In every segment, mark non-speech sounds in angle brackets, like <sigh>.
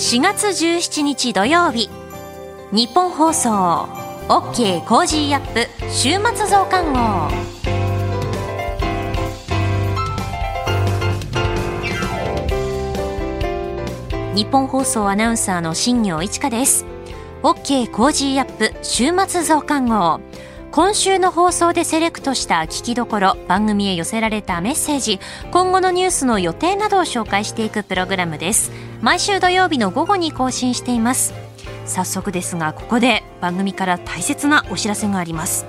4月17日土曜日。日本放送 OK コージーアップ週末増刊号。ニッポン放送アナウンサーの新行市佳です。OK コージーアップ週末増刊号。今週の放送でセレクトした聞きどころ番組へ寄せられたメッセージ今後のニュースの予定などを紹介していくプログラムです。毎週土曜日の午後に更新しています。早速ですがここで番組から大切なお知らせがあります。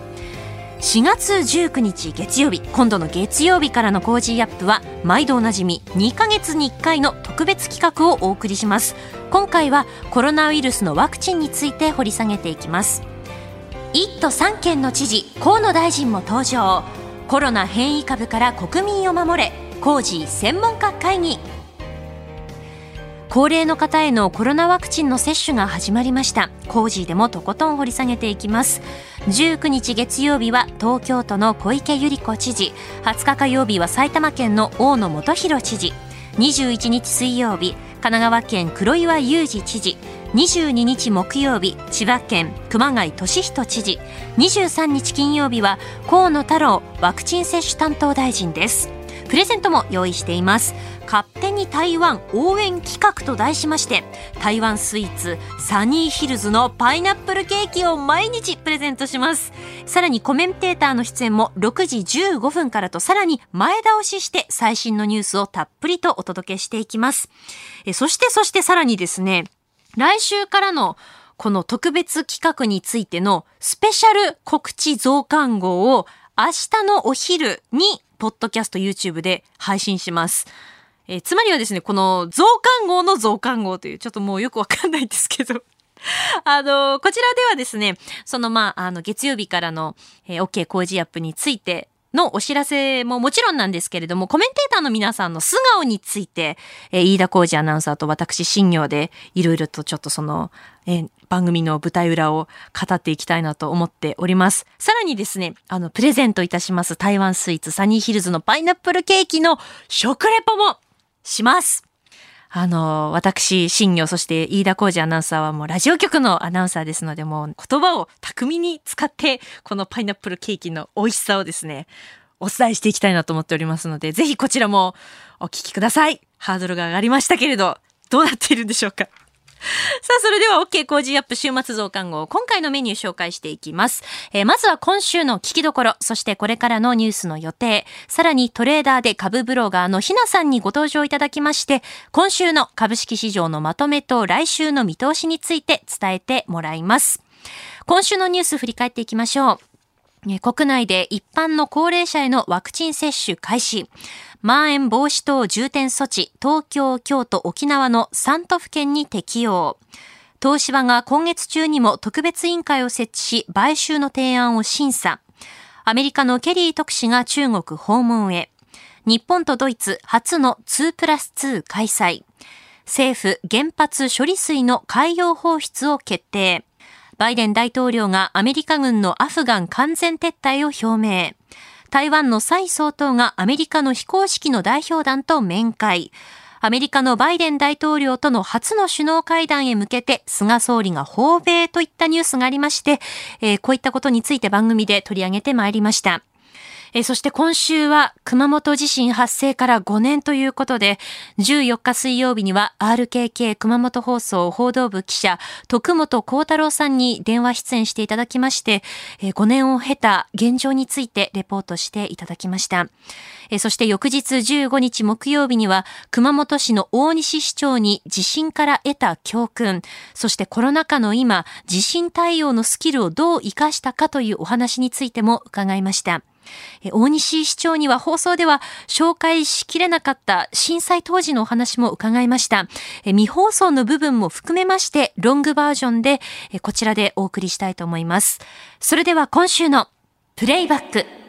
4月19日月曜日今度の月曜日からの Cozy up は毎度おなじみ2ヶ月に1回の特別企画をお送りします。今回はコロナウイルスのワクチンについて掘り下げていきます。1都3県の知事河野大臣も登場。コロナ変異株から国民を守れ工事専門家会議。高齢の方へのコロナワクチンの接種が始まりました。コージーでもとことん掘り下げていきます。19日月曜日は東京都の小池百合子知事。20日火曜日は埼玉県の大野元弘知事。21日水曜日神奈川県黒岩祐二知事。22日木曜日千葉県熊谷俊人知事。23日金曜日は河野太郎ワクチン接種担当大臣です。プレゼントも用意しています。勝手に台湾応援企画と題しまして台湾スイーツサニーヒルズのパイナップルケーキを毎日プレゼントします。さらにコメンテーターの出演も6時15分からとさらに前倒しして最新のニュースをたっぷりとお届けしていきます。えそしてそしてさらにですね来週からのこの特別企画についてのスペシャル告知増刊号を明日のお昼にポッドキャスト YouTube で配信します。えー、つまりはですね、この増刊号の増刊号という、ちょっともうよくわかんないんですけど。<laughs> あの、こちらではですね、そのまあ、あの、月曜日からの、えー、OK 工事アップについてのお知らせももちろんなんですけれども、コメンテーターの皆さんの素顔について、えー、飯田浩二アナウンサーと私、新業でいろいろとちょっとその、えー、番組の舞台裏を語っていきたいなと思っております。さらにですね、あの、プレゼントいたします台湾スイーツサニーヒルズのパイナップルケーキの食レポもします。あの、私、新業、そして飯田浩二アナウンサーはもうラジオ局のアナウンサーですので、もう言葉を巧みに使って、このパイナップルケーキの美味しさをですね、お伝えしていきたいなと思っておりますので、ぜひこちらもお聞きください。ハードルが上がりましたけれど、どうなっているんでしょうか <laughs> さあ、それでは OK 工事アップ週末増刊号、今回のメニュー紹介していきます。えー、まずは今週の聞きどころ、そしてこれからのニュースの予定、さらにトレーダーで株ブロガーのひなさんにご登場いただきまして、今週の株式市場のまとめと来週の見通しについて伝えてもらいます。今週のニュース振り返っていきましょう。国内で一般の高齢者へのワクチン接種開始。まん延防止等重点措置、東京、京都、沖縄の3都府県に適用。東芝が今月中にも特別委員会を設置し、買収の提案を審査。アメリカのケリー特使が中国訪問へ。日本とドイツ初の2プラス2開催。政府原発処理水の海洋放出を決定。バイデン大統領がアメリカ軍のアフガン完全撤退を表明。台湾の蔡総統がアメリカの非公式の代表団と面会。アメリカのバイデン大統領との初の首脳会談へ向けて菅総理が訪米といったニュースがありまして、えー、こういったことについて番組で取り上げてまいりました。えそして今週は熊本地震発生から5年ということで、14日水曜日には RKK 熊本放送報道部記者、徳本幸太郎さんに電話出演していただきまして、え5年を経た現状についてレポートしていただきました。えそして翌日15日木曜日には熊本市の大西市長に地震から得た教訓、そしてコロナ禍の今、地震対応のスキルをどう活かしたかというお話についても伺いました。大西市長には放送では紹介しきれなかった震災当時のお話も伺いました。未放送の部分も含めましてロングバージョンでこちらでお送りしたいと思います。それでは今週のプレイバック。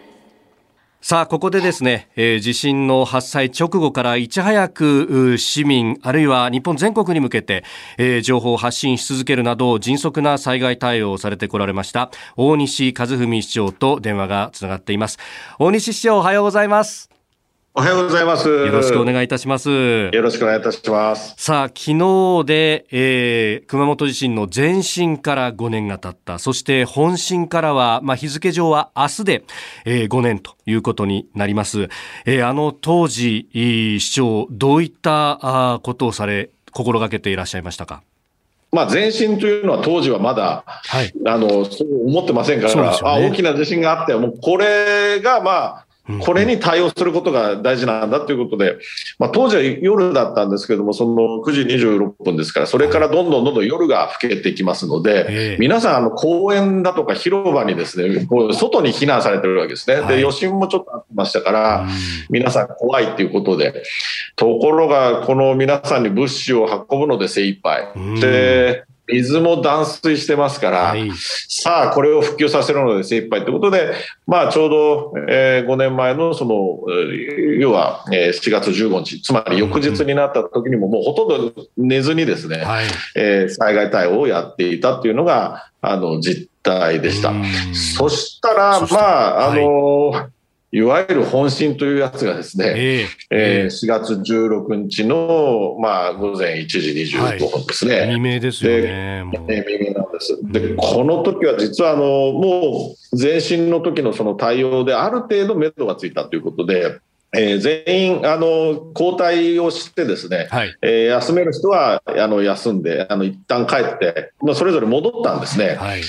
さあ、ここでですね、えー、地震の発災直後からいち早く市民、あるいは日本全国に向けて、えー、情報を発信し続けるなど、迅速な災害対応をされてこられました、大西和文市長と電話がつながっています。大西市長、おはようございます。おはようございます。よろしくお願いいたします。よろしくお願いいたします。さあ、昨日で、えー、熊本地震の前震から5年が経った。そして本震からは、まあ、日付上は明日で、えー、5年ということになります。えー、あの当時、市長、どういったあことをされ、心がけていらっしゃいましたか？まあ、前震というのは当時はまだ、はい、あのそう思ってませんから、ね、あ大きな地震があって、もうこれがまあ、これに対応することが大事なんだということで、まあ、当時は夜だったんですけども、その9時26分ですから、それからどんどんどんどん夜が更けてきますので、皆さん、あの公園だとか広場にですね、外に避難されてるわけですね。で、余震もちょっとあってましたから、皆さん怖いっていうことで、ところが、この皆さんに物資を運ぶので精一杯。で水も断水してますから、はい、さあ、これを復旧させるので精一杯ということで、まあ、ちょうど、えー、5年前のその、要は、えー、7月15日、つまり翌日になった時にも、もうほとんど寝ずにですね、はい、えー、災害対応をやっていたっていうのが、あの、実態でした。そしたら、まあ、あのはいいわゆる本震というやつがですね、えー、えー、4月16日の、まあ、午前1時25分ですね。はい、未明ですよね。で未明なんです。で、この時は実はあの、もう前震の時のその対応である程度目処がついたということで、えー、全員あの交代をしてですね、はい、えー、休める人はあの休んであの一旦帰って、まあ、それぞれ戻ったんですね。はい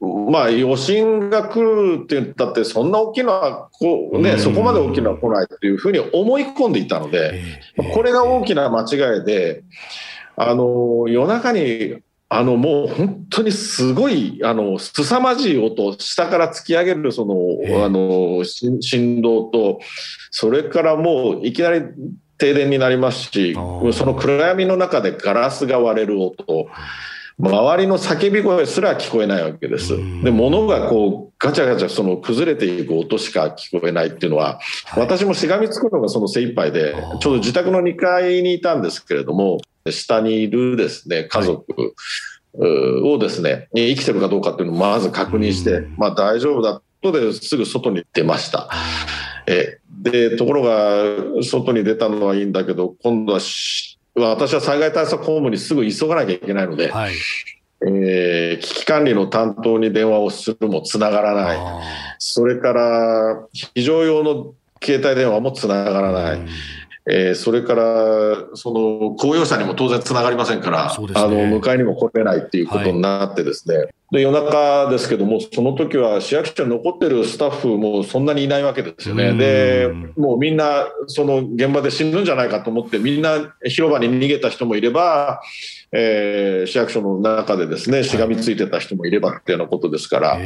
まあ、余震が来るって言ったって、そんな大きなこう、ね、そこまで大きなのは来ないっていうふうに思い込んでいたので、これが大きな間違いで、あの夜中にあのもう本当にすごいあの凄まじい音下から突き上げるそのあの振動とそれからもういきなり停電になりますしその暗闇の中でガラスが割れる音周りの叫び声すら聞こえないわけです。で、物がこう、ガチャガチャその崩れていく音しか聞こえないっていうのは、はい、私もしがみつくのがその精一杯で、ちょうど自宅の2階にいたんですけれども、下にいるですね、家族、をですね、生きてるかどうかっていうのをまず確認して、まあ大丈夫だとですぐ外に出ました。えで、ところが、外に出たのはいいんだけど、今度は私は災害対策法務にすぐ急がなきゃいけないので、はい、えー、危機管理の担当に電話をするもつながらない、それから非常用の携帯電話もつながらない。えー、それからその公用車にも当然つながりませんから、ね、あの迎えにも来れないっていうことになってですね、はい、で夜中ですけどもその時は市役所に残ってるスタッフもそんなにいないわけですよね。でもうみんなその現場で死ぬんじゃないかと思ってみんな広場に逃げた人もいれば、えー、市役所の中でですねしがみついてた人もいればっていうようなことですから、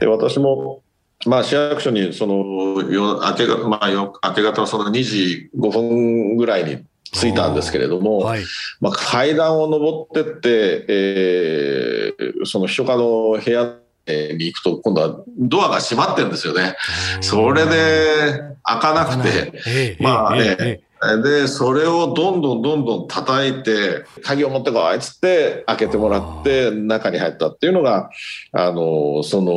で私もまあ、市役所にその夜明け,、まあ、明け方のその2時5分ぐらいに着いたんですけれども、はい、まあ、階段を上ってって、えー、その秘書課の部屋に行くと今度はドアが閉まってるんですよね。それで開かなくて、まあね、で、それをどんどんどんどん叩いて、鍵を持ってこいっつって開けてもらって中に入ったっていうのが、あの、その、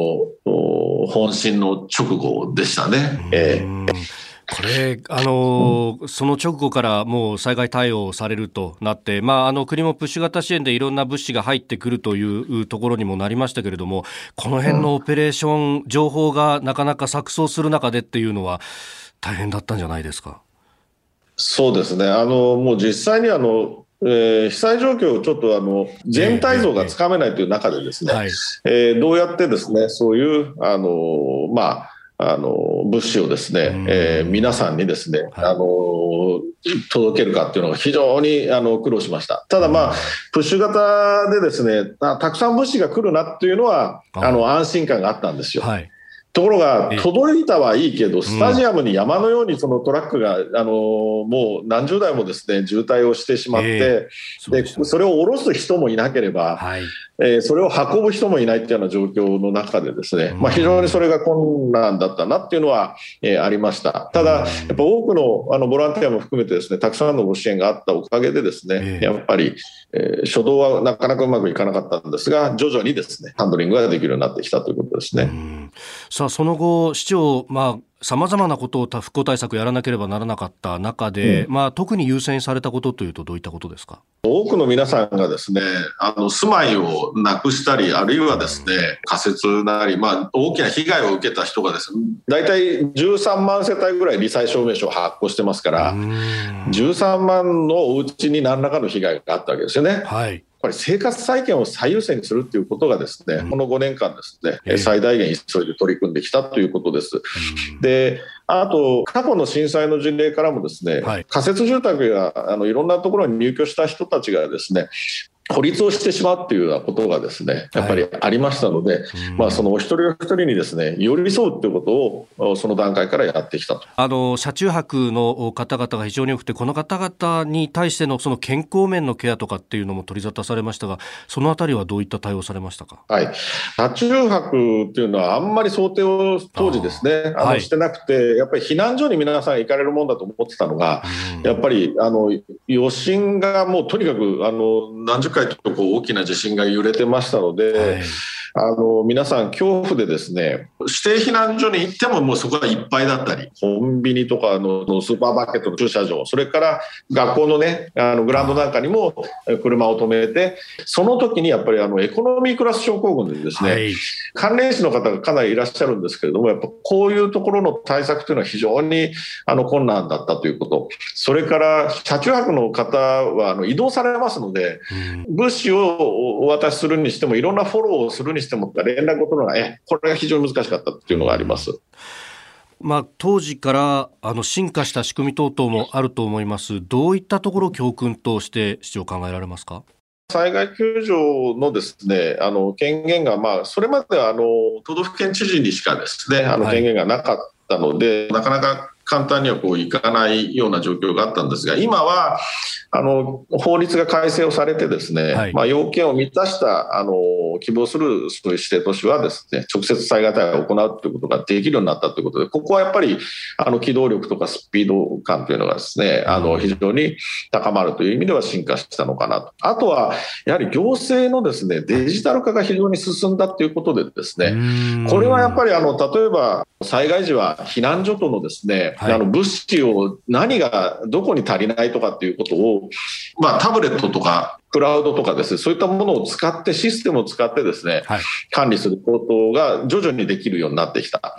本震の直後でしたね。えーこれ、あの、うん、その直後からもう災害対応されるとなって、まあ、あの国もプッシュ型支援でいろんな物資が入ってくるというところにもなりましたけれども、この辺のオペレーション、情報がなかなか錯綜する中でっていうのは、大変だったんじゃないですか？そうですね、あのもう実際にあの、えー、被災状況をちょっとあの全体像がつかめないという中でですね、えー、どうやってですねそういうあの、まあ、あの物資をですね、えー、皆さんにですね、はい、あの届けるかっていうのが非常にあの苦労しました。ただまあ、プッシュ型でですね、たくさん物資が来るなっていうのは、あの安心感があったんですよ。はいところが、届いたはいいけど、スタジアムに山のようにそのトラックが、あのもう何十台もですね渋滞をしてしまって、でそれを下ろす人もいなければ、えー、それを運ぶ人もいないっていうような状況の中でですね、まあ、非常にそれが困難だったなっていうのは、えー、ありました。ただ、やっぱ多くのあのボランティアも含めてですね、たくさんのご支援があったおかげでですね、やっぱり、えー、初動はなかなかうまくいかなかったんですが、徐々にですね、ハンドリングができるようになってきたということですね。さあ、その後、市長、まあ、さまざまなことを復興対策やらなければならなかった中で、うん、まあ、特に優先されたことというと、どういったことですか？多くの皆さんがですねあの住まいをなくしたり、あるいはですね仮設なり、まあ、大きな被害を受けた人がですね大体13万世帯ぐらい、罹災証明書を発行してますから、13万のお家に何らかの被害があったわけですよね。はいぱり生活再建を最優先にするということがですね、うん、この5年間ですね、えー、最大限急いで取り組んできたということです。うん、であと、過去の震災の事例からもですね、はい、仮設住宅やあのいろんなところに入居した人たちがですね、孤立をしてしまうっていうようなことがですねやっぱりありましたので、はい、まあ、そのお一人お一人にですね寄り添うということをその段階からやってきたと。あの車中泊の方々が非常に多くてこの方々に対してのその健康面のケアとかっていうのも取り沙汰されましたがそのあたりはどういった対応されましたか、はい、車中泊っていうのはあんまり想定を当時ですねあの、はい、してなくてやっぱり避難所に皆さん行かれるもんだと思ってたのが、やっぱりあの余震がもうとにかくあの何十回とこう大きな地震が揺れてましたので、はい。あの皆さん、恐怖でですね指定避難所に行ってももうそこがいっぱいだったりコンビニとかのスーパーマーケットの駐車場それから学校のねあのグラウンドなんかにも車を止めてその時にやっぱりあのエコノミークラス症候群でですね、はい、関連死の方がかなりいらっしゃるんですけれどもやっぱこういうところの対策というのは非常にあの困難だったということ。それから車中泊の方はあの移動されますので、物資をお渡しするにしてもいろんなフォローをするににしても連絡を取るのが、え、これが非常に難しかったっていうのがあります。まあ、当時からあの進化した仕組み等々もあると思います、どういったところを教訓として市長、考えられますか？災害救助のですねあの権限が、まあ、それまではあの都道府県知事にしかですねあの権限がなかったので、はい、なかなか簡単にはこういかないような状況があったんですが、今はあの法律が改正をされて、ですね、はい、まあ、要件を満たしたあの希望するそういう指定都市はですね直接災害対応を行うということができるようになったということで、ここはやっぱりあの機動力とかスピード感というのがですねあの非常に高まるという意味では進化したのかなと。あとはやはり行政のですねデジタル化が非常に進んだということでですね、これはやっぱりあの例えば災害時は避難所とのですね、はい、あの物資を何がどこに足りないとかっていうことを、まあ、タブレットとかクラウドとかですね、そういったものを使って、システムを使ってですね、はい、管理することが徐々にできるようになってきた。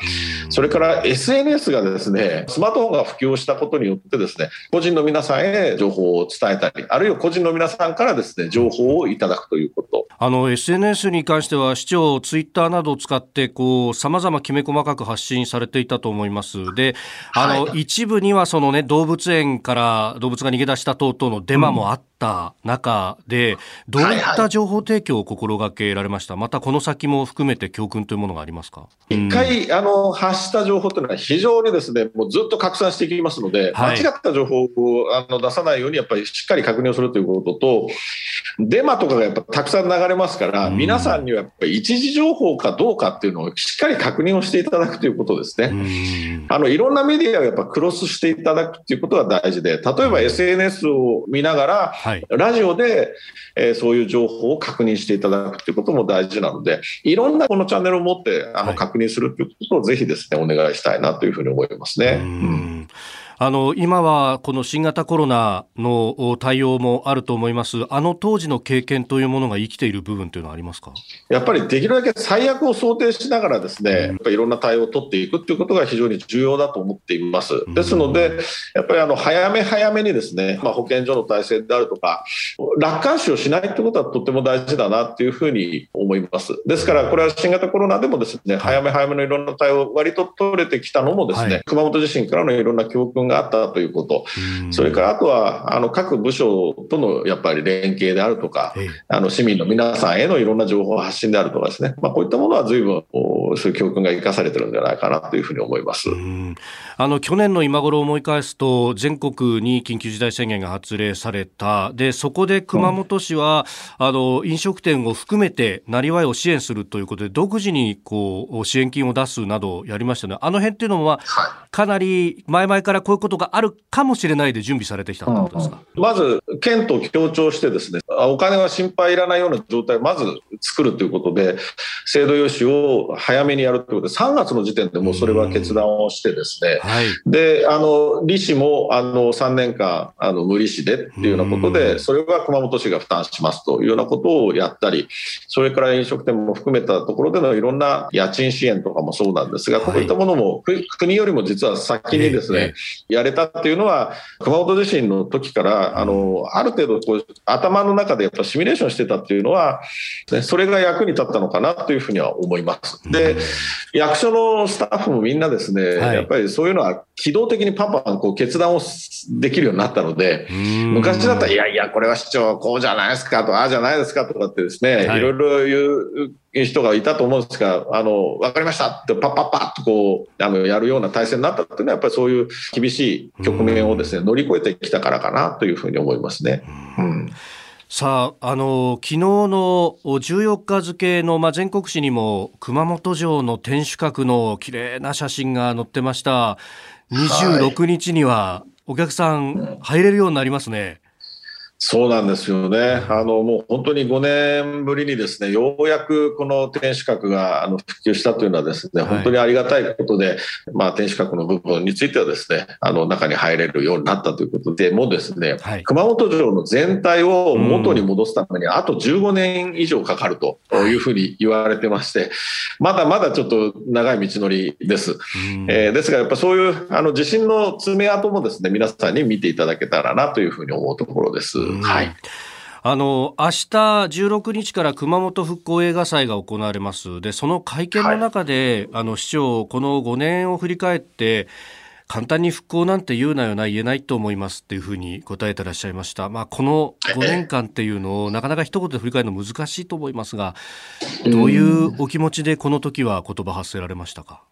それから SNS がですね、スマートフォンが普及したことによってですね、個人の皆さんへ情報を伝えたり、あるいは個人の皆さんからですね、情報をいただくということ。あの、SNS に関しては、市長、ツイッターなどを使って、こう、様々きめ細かく発信されていたと思います。で、あの、はい、一部にはそのね、動物園から動物が逃げ出した等々のデマもあった中で、どういった情報提供を心がけられました、またこの先も含めて教訓というものがありますか？一回、あの発した情報というのは、非常にですねもうずっと拡散していきますので、はい、間違った情報をあの出さないように、やっぱりしっかり確認をするということと、デマとかがやっぱたくさん流れますから、皆さんにはやっぱり一時情報かどうかっていうのをしっかり確認をしていただくということですね。あのいろんなメディアをやっぱクロスしていただくということが大事で、例えば SNS を見ながら、はい、ラジオで、えー、そういう情報を確認していただくということも大事なので、いろんなこのチャンネルを持ってあの確認するということをぜひですね、お願いしたいなというふうに思いますね。うんあの今はこの新型コロナの対応もあると思います、あの当時の経験というものが生きている部分というのはありますか？やっぱりできるだけ最悪を想定しながら、ですね、やっぱりいろんな対応を取っていくということが非常に重要だと思っています。ですので、やっぱりあの早め早めにですね、まあ、保健所の体制であるとか、楽観視をしないということはとても大事だなというふうに思います。ですから、これは新型コロナでもですね、早め早めのいろんな対応、割と取れてきたのもですね、はい、熊本地震からのいろんな教訓があったということ、それからあとはあの各部署とのやっぱり連携であるとか、あの市民の皆さんへのいろんな情報発信であるとかですね、まあ、こういったものは随分そういう教訓が生かされてるんじゃないかなというふうに思います。あの去年の今頃を思い返すと全国に緊急事態宣言が発令された。でそこで熊本市は、うん、あの飲食店を含めてなりわいを支援するということで独自にこう支援金を出すなどやりましたね。あの辺っていうのは、かなり前々からこういうことがあるかもしれないで準備されてきたってことですか、うん、まず県と協調してですねお金は心配いらないような状態をまず作るということで、制度用紙を早めにやるということで、3月の時点でもうそれは決断をしてですね、はい、で、あの、利子も、あの、3年間、あの、無利子でっていうようなことで、それは熊本市が負担しますというようなことをやったり、それから飲食店も含めたところでのいろんな家賃支援とかもそうなんですが、こういったものも国よりも実は先にですね、やれたっていうのは、熊本地震の時から、あの、ある程度こう、頭の中でやっぱシミュレーションしてたっていうのは、ね、それが役に立ったのかなというふうには思います。で、役所のスタッフもみんなですね、やっぱりそういうのは機動的にパンパンこう決断をできるようになったので、昔だったら、いやいや、これは市長こうじゃないですかと、ああじゃないですかとかってですね、はい、いろいろ言う人がいたと思うんですが、あの、わかりましたってパッパッパッとこう、あの、やるような体制になったっていうのは、やっぱりそういう厳しい局面をですね、乗り越えてきたからかなというふうに思いますね。うんさあ、あの、昨日の14日付の、まあ、全国紙にも、熊本城の天守閣の綺麗な写真が載ってました。26日には、お客さん入れるようになりますね。そうなんですよね。あの、もう本当に5年ぶりにですね、ようやくこの天守閣があの普及したというのはですね、本当にありがたいことで、はい、まあ天守閣の部分についてはですね、あの中に入れるようになったということで、もうですね、はい、熊本城の全体を元に戻すためにあと15年以上かかるというふうに言われてまして、まだまだちょっと長い道のりです。えー、ですがやっぱそういうあの地震の爪痕もですね、皆さんに見ていただけたらなというふうに思うところです。はい。あの明日16日から熊本復興映画祭が行われます。で、その会見の中で、はい、あの市長、この5年を振り返って、簡単に復興なんて言うなよな、言えないと思いますっていうふうに答えてらっしゃいました。まあ、この5年間っていうのをなかなか一言で振り返るの難しいと思いますが、どういうお気持ちでこの時は言葉発せられましたか？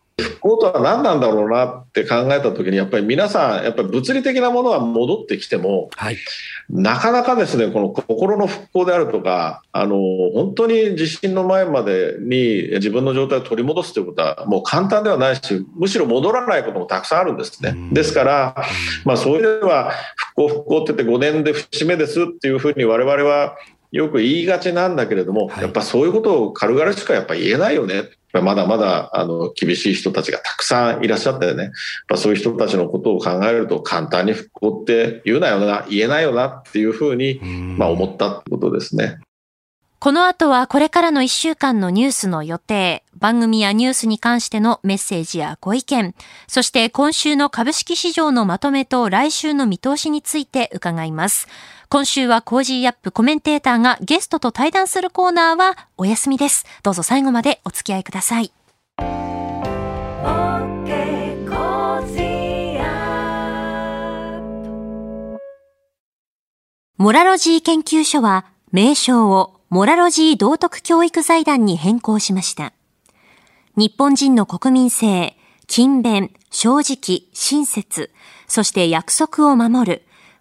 復興とは何なんだろうなって考えた時にやっぱり皆さんやっぱり物理的なものは戻ってきても、はい、なかなかですねこの心の復興であるとかあの本当に地震の前までに自分の状態を取り戻すということはもう簡単ではないしむしろ戻らないこともたくさんあるんですね。ですから、まあ、そういう意味では復興復興って言って5年で節目ですっていうふうに我々はよく言いがちなんだけれども、はい、やっぱそういうことを軽々しくやっぱ言えないよね。まだまだあの厳しい人たちがたくさんいらっしゃってね、やそういう人たちのことを考えると簡単に復興って言うなよな、言えないよなっていうふうに、まあ、思ったってことですね。この後はこれからの1週間のニュースの予定、番組やニュースに関してのメッセージやご意見、そして今週の株式市場のまとめと来週の見通しについて伺います。今週は Cozy up コメンテーターがゲストと対談するコーナーはお休みです。どうぞ最後までお付き合いください。モラロジー研究所は名称をモラロジー道徳教育財団に変更しました。日本人の国民性、勤勉、正直、親切、そして約束を守る、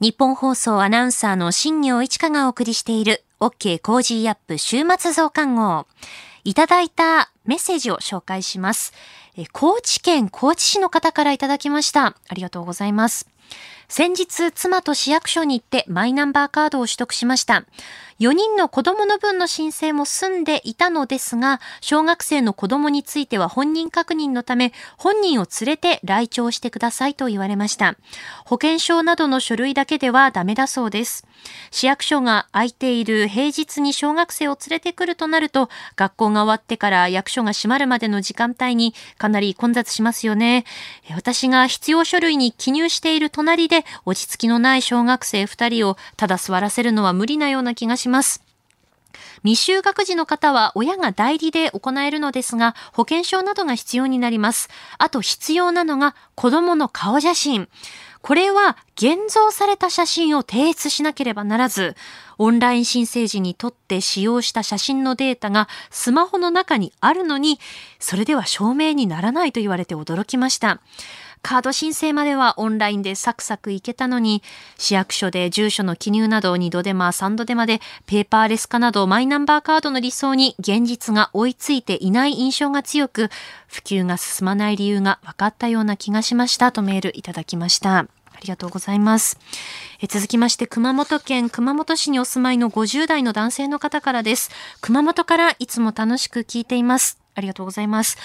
ニッポン放送アナウンサーの新行市佳がお送りしている OK コージーアップ週末増刊号。いただいたメッセージを紹介します。高知県高知市の方からいただきました。ありがとうございます。先日、妻と市役所に行ってマイナンバーカードを取得しました。4人の子供の分の申請も済んでいたのですが、小学生の子供については本人確認のため、本人を連れて来庁してくださいと言われました。保険証などの書類だけではダメだそうです。市役所が空いている平日に小学生を連れてくるとなると、学校が終わってから役所が閉まるまでの時間帯にかなり混雑しますよね。私が必要書類に記入している隣で落ち着きのない小学生2人をただ座らせるのは無理なような気がします。未就学児の方は親が代理で行えるのですが、保険証などが必要になります。あと必要なのが子供の顔写真。これは現像された写真を提出しなければならず、オンライン申請時に撮って使用した写真のデータがスマホの中にあるのに、それでは証明にならないと言われて驚きました。カード申請まではオンラインでサクサクいけたのに、市役所で住所の記入など2度手間3度手間でペーパーレス化などマイナンバーカードの理想に現実が追いついていない印象が強く、普及が進まない理由が分かったような気がしましたとメールいただきました。ありがとうございます。え続きまして、熊本県熊本市にお住まいの50代の男性の方からです。熊本からいつも楽しく聞いています。ありがとうございます。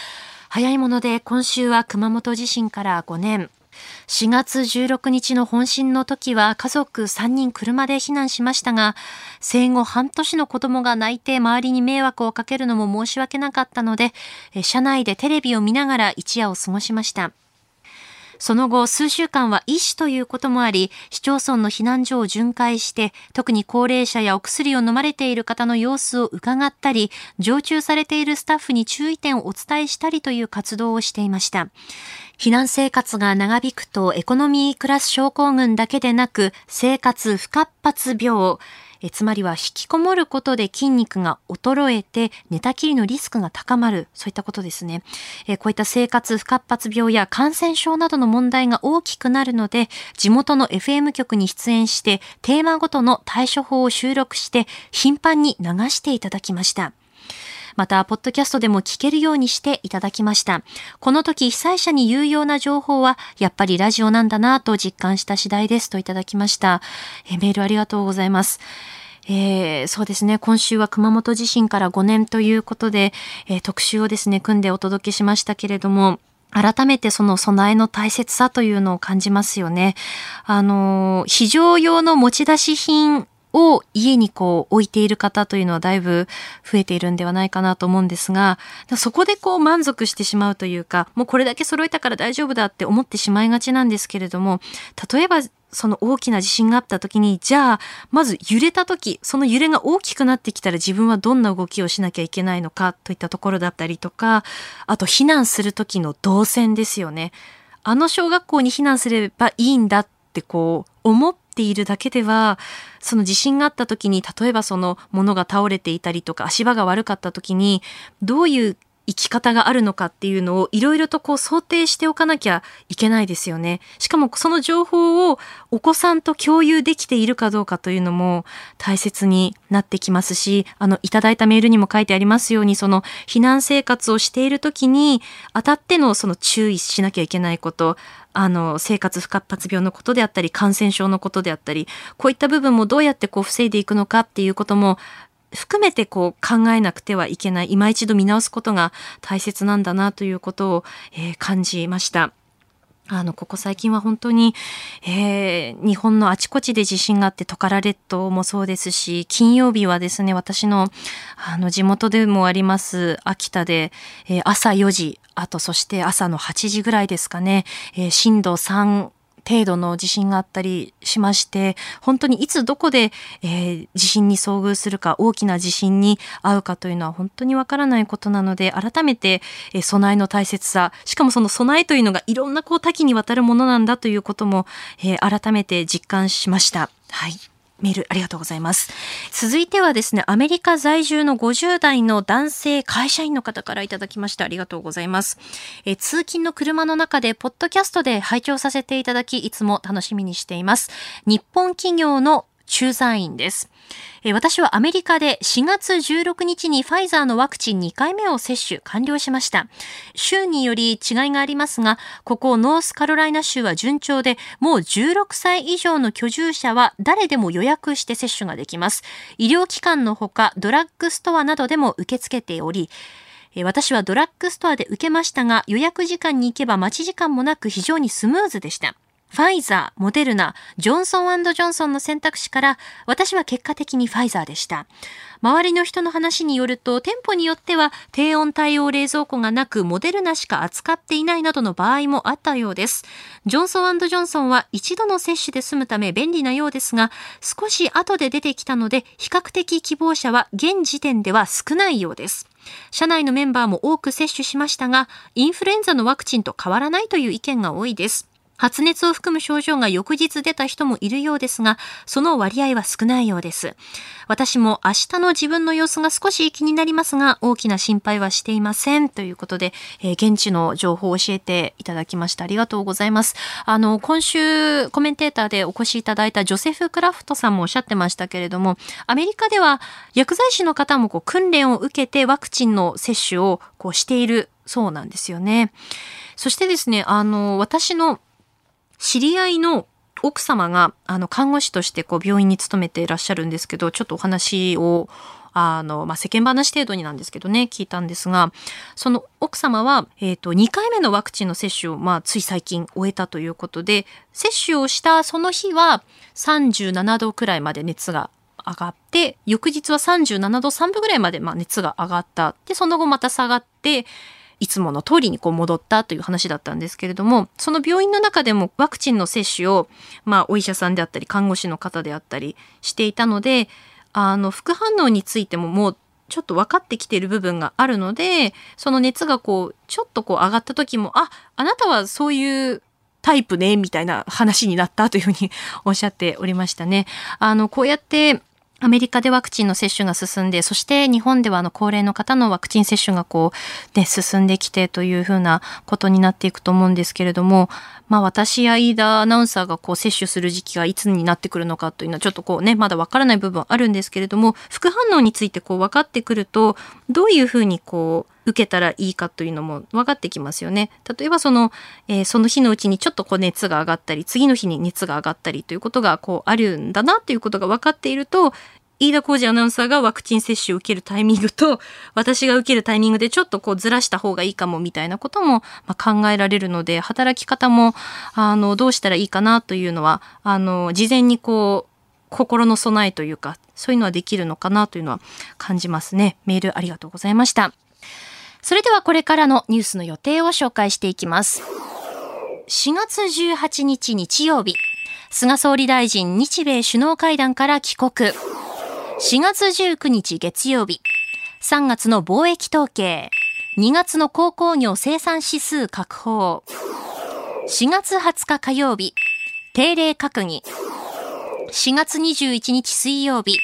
早いもので今週は熊本地震から5年。4月16日の本震の時は家族3人車で避難しましたが、生後半年の子供が泣いて周りに迷惑をかけるのも申し訳なかったので、車内でテレビを見ながら一夜を過ごしました。その後、数週間は医師ということもあり、市町村の避難所を巡回して、特に高齢者やお薬を飲まれている方の様子を伺ったり、常駐されているスタッフに注意点をお伝えしたりという活動をしていました。避難生活が長引くとエコノミークラス症候群だけでなく生活不活発病、えつまりは引きこもることで筋肉が衰えて寝たきりのリスクが高まる、そういったことですね。えこういった生活不活発病や感染症などの問題が大きくなるので、地元の FM 局に出演してテーマごとの対処法を収録して頻繁に流していただきました。また、ポッドキャストでも聞けるようにしていただきました。この時、被災者に有用な情報は、やっぱりラジオなんだなぁと実感した次第ですといただきました。えメールありがとうございます。えー、そうですね。今週は熊本地震から5年ということで、えー、特集をですね、組んでお届けしましたけれども、改めてその備えの大切さというのを感じますよね。あの、非常用の持ち出し品を家にこう置いている方というのはだいぶ増えているんではないかなと思うんですが、そこでこう満足してしまうというか、もうこれだけ揃えたから大丈夫だって思ってしまいがちなんですけれども、例えばその大きな地震があった時に、じゃあ、まず揺れた時、その揺れが大きくなってきたら自分はどんな動きをしなきゃいけないのかといったところだったりとか、あと避難する時の動線ですよね。あの小学校に避難すればいいんだってこう思っているだけでは、その地震があった時に、例えばその物が倒れていたりとか足場が悪かった時に、どういう生き方があるのかっていうのをいろいろとこう想定しておかなきゃいけないですよね。しかもその情報をお子さんと共有できているかどうかというのも大切になってきますし、あの、いただいたメールにも書いてありますように、その避難生活をしている時に当たってのその注意しなきゃいけないこと、あの、生活不活発病のことであったり、感染症のことであったり、こういった部分もどうやってこう防いでいくのかっていうことも含めてこう考えなくてはいけない、今一度見直すことが大切なんだなということを、えー、感じました。あの、ここ最近は本当に、えー、日本のあちこちで地震があって、トカラ列島もそうですし、金曜日はですね、私の、あの、地元でもあります、秋田で、えー、朝4時、あとそして朝の8時ぐらいですかね、えー、震度3程度の地震があったりしまして、本当にいつどこで、えー、地震に遭遇するか、大きな地震に遭うかというのは本当にわからないことなので、改めて、えー、備えの大切さ、しかもその備えというのがいろんなこう多岐にわたるものなんだということも、えー、改めて実感しました。はい。メールありがとうございます。続いてはですね、アメリカ在住の50代の男性会社員の方からいただきました。ありがとうございます。え通勤の車の中で、ポッドキャストで拝聴させていただき、いつも楽しみにしています。日本企業の駐在員です。私はアメリカで4月16日にファイザーのワクチン2回目を接種完了しました。州により違いがありますが、ここノースカロライナ州は順調で、もう16歳以上の居住者は誰でも予約して接種ができます。医療機関のほか、ドラッグストアなどでも受け付けており、私はドラッグストアで受けましたが、予約時間に行けば待ち時間もなく非常にスムーズでした。ファイザー、モデルナ、ジョンソンジョンソンの選択肢から、私は結果的にファイザーでした。周りの人の話によると、店舗によっては低温対応冷蔵庫がなく、モデルナしか扱っていないなどの場合もあったようです。ジョンソンジョンソンは一度の接種で済むため便利なようですが、少し後で出てきたので、比較的希望者は現時点では少ないようです。社内のメンバーも多く接種しましたが、インフルエンザのワクチンと変わらないという意見が多いです。発熱を含む症状が翌日出た人もいるようですが、その割合は少ないようです。私も明日の自分の様子が少し気になりますが、大きな心配はしていません。ということで、えー、現地の情報を教えていただきましたありがとうございます。あの、今週コメンテーターでお越しいただいたジョセフ・クラフトさんもおっしゃってましたけれども、アメリカでは薬剤師の方もこう訓練を受けてワクチンの接種をこうしているそうなんですよね。そしてですね、あの、私の知り合いの奥様が、あの、看護師としてこう病院に勤めていらっしゃるんですけど、ちょっとお話をあの、まあ、世間話程度になんですけどね、聞いたんですが、その奥様は、えっ、ー、と、2回目のワクチンの接種を、まあ、つい最近終えたということで、接種をしたその日は37度くらいまで熱が上がって、翌日は37度3分ぐらいまで、まあ、熱が上がった。で、その後また下がって、いつもの通りにこう戻ったという話だったんですけれども、その病院の中でもワクチンの接種を、まあ、お医者さんであったり、看護師の方であったりしていたので、あの、副反応についてももうちょっと分かってきている部分があるので、その熱がこう、ちょっとこう上がった時も、あ、あなたはそういうタイプね、みたいな話になったというふうに <laughs> おっしゃっておりましたね。あの、こうやってアメリカでワクチンの接種が進んで、そして日本ではあの高齢の方のワクチン接種がこう、ね、進んできてというふうなことになっていくと思うんですけれども、まあ私や飯田アナウンサーがこう接種する時期がいつになってくるのかというのはちょっとこうね、まだわからない部分あるんですけれども、副反応についてこう分かってくると、どういうふうにこう、受けたらいいかというのも分かってきますよね。例えばその、えー、その日のうちにちょっとこう熱が上がったり、次の日に熱が上がったりということがこうあるんだなということが分かっていると、飯田浩二アナウンサーがワクチン接種を受けるタイミングと、<laughs> 私が受けるタイミングでちょっとこうずらした方がいいかもみたいなことも、ま考えられるので、働き方も、あの、どうしたらいいかなというのは、あの、事前にこう、心の備えというか、そういうのはできるのかなというのは感じますね。メールありがとうございました。それではこれからのニュースの予定を紹介していきます。4月18日日曜日、菅総理大臣日米首脳会談から帰国。4月19日月曜日、3月の貿易統計、2月の鉱工業生産指数確保、4月20日火曜日、定例閣議、4月21日水曜日、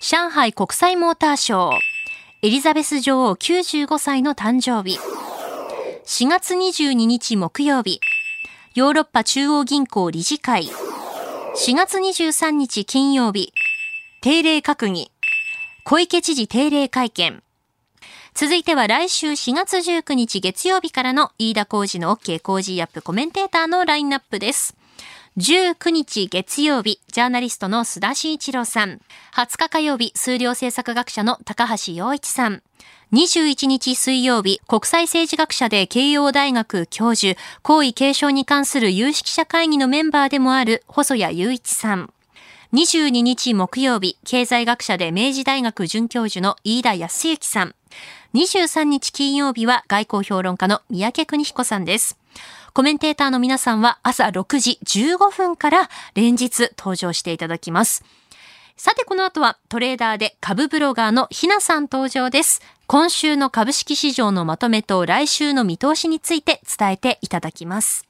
上海国際モーターショー、エリザベス女王95歳の誕生日、4月22日木曜日、ヨーロッパ中央銀行理事会、4月23日金曜日、定例閣議。小池知事定例会見。続いては来週4月19日月曜日からの飯田工事の OK 工事アップコメンテーターのラインナップです。19日月曜日、ジャーナリストの須田慎一郎さん。20日火曜日、数量政策学者の高橋洋一さん。21日水曜日、国際政治学者で慶応大学教授、皇位継承に関する有識者会議のメンバーでもある細谷雄一さん。22日木曜日、経済学者で明治大学准教授の飯田康之さん。23日金曜日は外交評論家の三宅邦彦さんです。コメンテーターの皆さんは朝6時15分から連日登場していただきます。さてこの後はトレーダーで株ブロガーのひなさん登場です。今週の株式市場のまとめと来週の見通しについて伝えていただきます。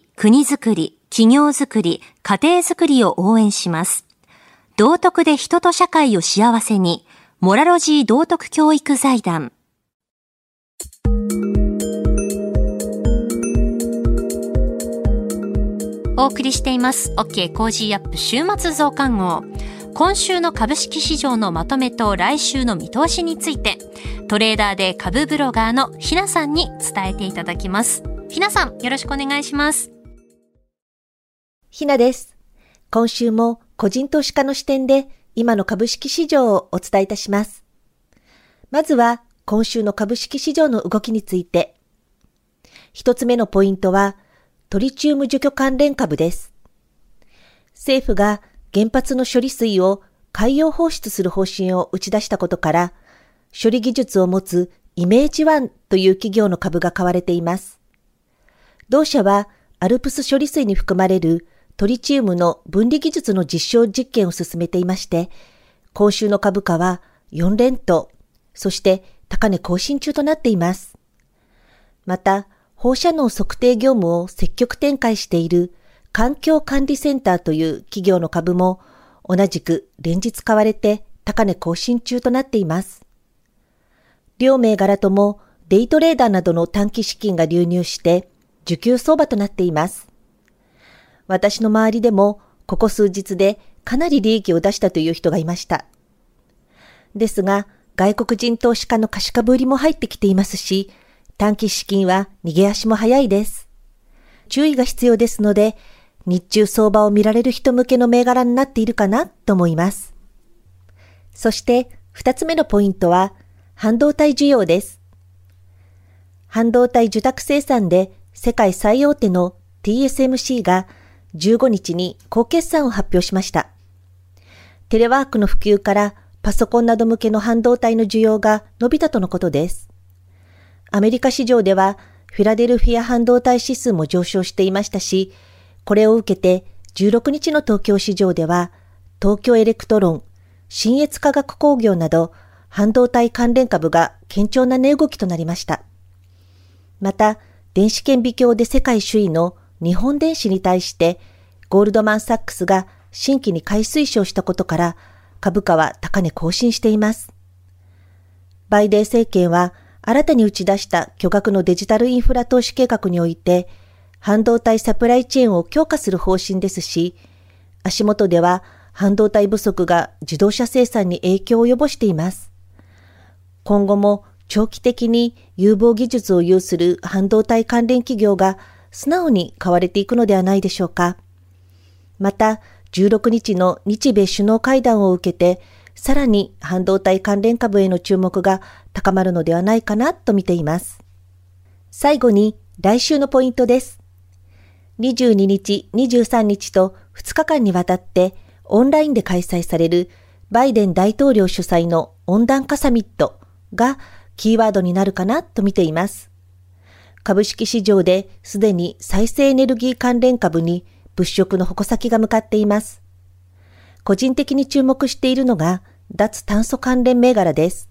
国づくり、企業づくり、家庭づくりを応援します。道徳で人と社会を幸せに、モラロジー道徳教育財団。お送りしています。OK コージーアップ週末増刊号。今週の株式市場のまとめと来週の見通しについて、トレーダーで株ブロガーのひなさんに伝えていただきます。ひなさん、よろしくお願いします。ひなです。今週も個人投資家の視点で今の株式市場をお伝えいたします。まずは今週の株式市場の動きについて。一つ目のポイントはトリチウム除去関連株です。政府が原発の処理水を海洋放出する方針を打ち出したことから、処理技術を持つイメージワンという企業の株が買われています。同社はアルプス処理水に含まれるトリチウムの分離技術の実証実験を進めていまして、今週の株価は4連投、そして高値更新中となっています。また、放射能測定業務を積極展開している環境管理センターという企業の株も同じく連日買われて高値更新中となっています。両銘柄ともデイトレーダーなどの短期資金が流入して受給相場となっています。私の周りでもここ数日でかなり利益を出したという人がいました。ですが、外国人投資家の貸し株売りも入ってきていますし、短期資金は逃げ足も早いです。注意が必要ですので、日中相場を見られる人向けの銘柄になっているかなと思います。そして二つ目のポイントは半導体需要です。半導体受託生産で世界最大手の TSMC が15日に高決算を発表しました。テレワークの普及からパソコンなど向けの半導体の需要が伸びたとのことです。アメリカ市場ではフィラデルフィア半導体指数も上昇していましたし、これを受けて16日の東京市場では東京エレクトロン、信越化学工業など半導体関連株が堅調な値動きとなりました。また、電子顕微鏡で世界首位の日本電子に対してゴールドマンサックスが新規に買い推奨したことから株価は高値更新しています。バイデン政権は新たに打ち出した巨額のデジタルインフラ投資計画において半導体サプライチェーンを強化する方針ですし、足元では半導体不足が自動車生産に影響を及ぼしています。今後も長期的に有望技術を有する半導体関連企業が素直に買われていくのではないでしょうか。また、16日の日米首脳会談を受けて、さらに半導体関連株への注目が高まるのではないかなと見ています。最後に来週のポイントです。22日、23日と2日間にわたってオンラインで開催されるバイデン大統領主催の温暖化サミットがキーワードになるかなと見ています。株式市場ですでに再生エネルギー関連株に物色の矛先が向かっています。個人的に注目しているのが脱炭素関連銘柄です。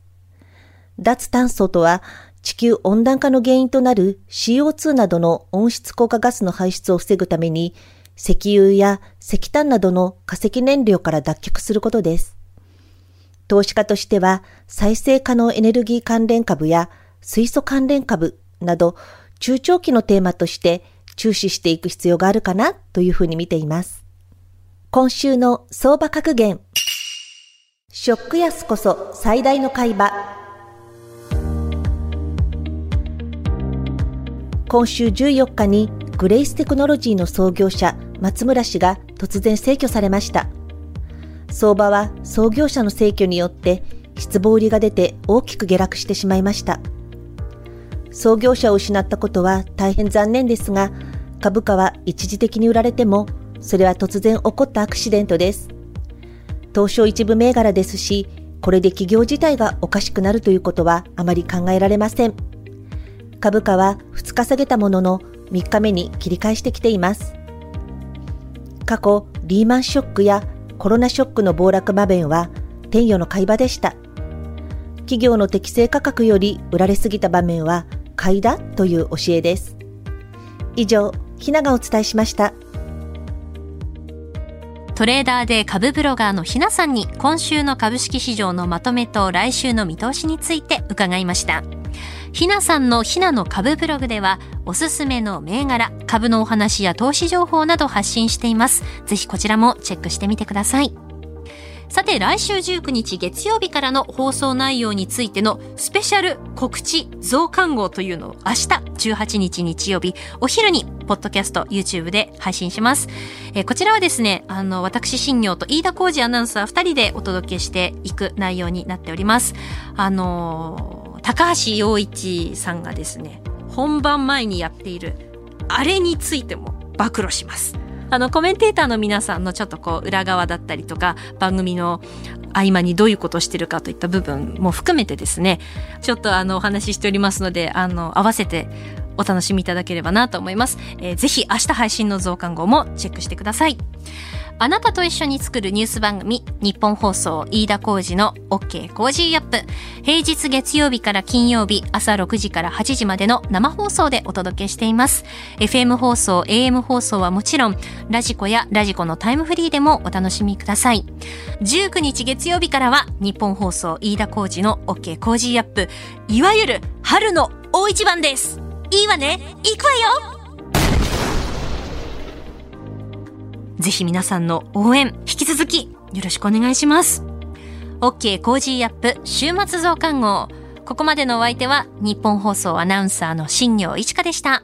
脱炭素とは地球温暖化の原因となる CO2 などの温室効果ガスの排出を防ぐために石油や石炭などの化石燃料から脱却することです。投資家としては再生可能エネルギー関連株や水素関連株など中長期のテーマとして注視していく必要があるかなというふうに見ています。今週の相場格言。ショック安こそ最大の買い場。今週14日にグレイステクノロジーの創業者松村氏が突然逝去されました。相場は創業者の逝去によって失望売りが出て大きく下落してしまいました。創業者を失ったことは大変残念ですが、株価は一時的に売られても、それは突然起こったアクシデントです。東証一部銘柄ですし、これで企業自体がおかしくなるということはあまり考えられません。株価は2日下げたものの3日目に切り返してきています。過去、リーマンショックやコロナショックの暴落場面は天与の買い場でした。企業の適正価格より売られすぎた場面は買いだという教えです。以上、ひながお伝えしました。トレーダーで株ブロガーのひなさんに今週の株式市場のまとめと来週の見通しについて伺いました。ひなさんのひなの株ブログではおすすめの銘柄、株のお話や投資情報など発信しています。ぜひこちらもチェックしてみてください。さて来週19日月曜日からの放送内容についてのスペシャル告知増刊号というのを明日18日日曜日お昼にポッドキャスト YouTube で配信します、えー、こちらはですねあの私新業と飯田浩二アナウンサー2人でお届けしていく内容になっております。あのー、高橋洋一さんがですね本番前にやっているあれについても暴露します。あの、コメンテーターの皆さんのちょっとこう、裏側だったりとか、番組の合間にどういうことをしてるかといった部分も含めてですね、ちょっとあの、お話ししておりますので、あの、合わせてお楽しみいただければなと思います。えー、ぜひ明日配信の増刊号もチェックしてください。あなたと一緒に作るニュース番組、ニッポン放送飯田浩司の OK Cozy up。平日月曜日から金曜日朝6時から8時までの生放送でお届けしています。FM 放送、AM 放送はもちろん、ラジコやラジコのタイムフリーでもお楽しみください。19日月曜日からは日本放送飯田浩二の OK コージーアップ。いわゆる春の大一番です。いいわね行くわよぜひ皆さんの応援、引き続きよろしくお願いします。OK コージーアップ週末増刊号。ここまでのお相手は日本放送アナウンサーの新業一華でした。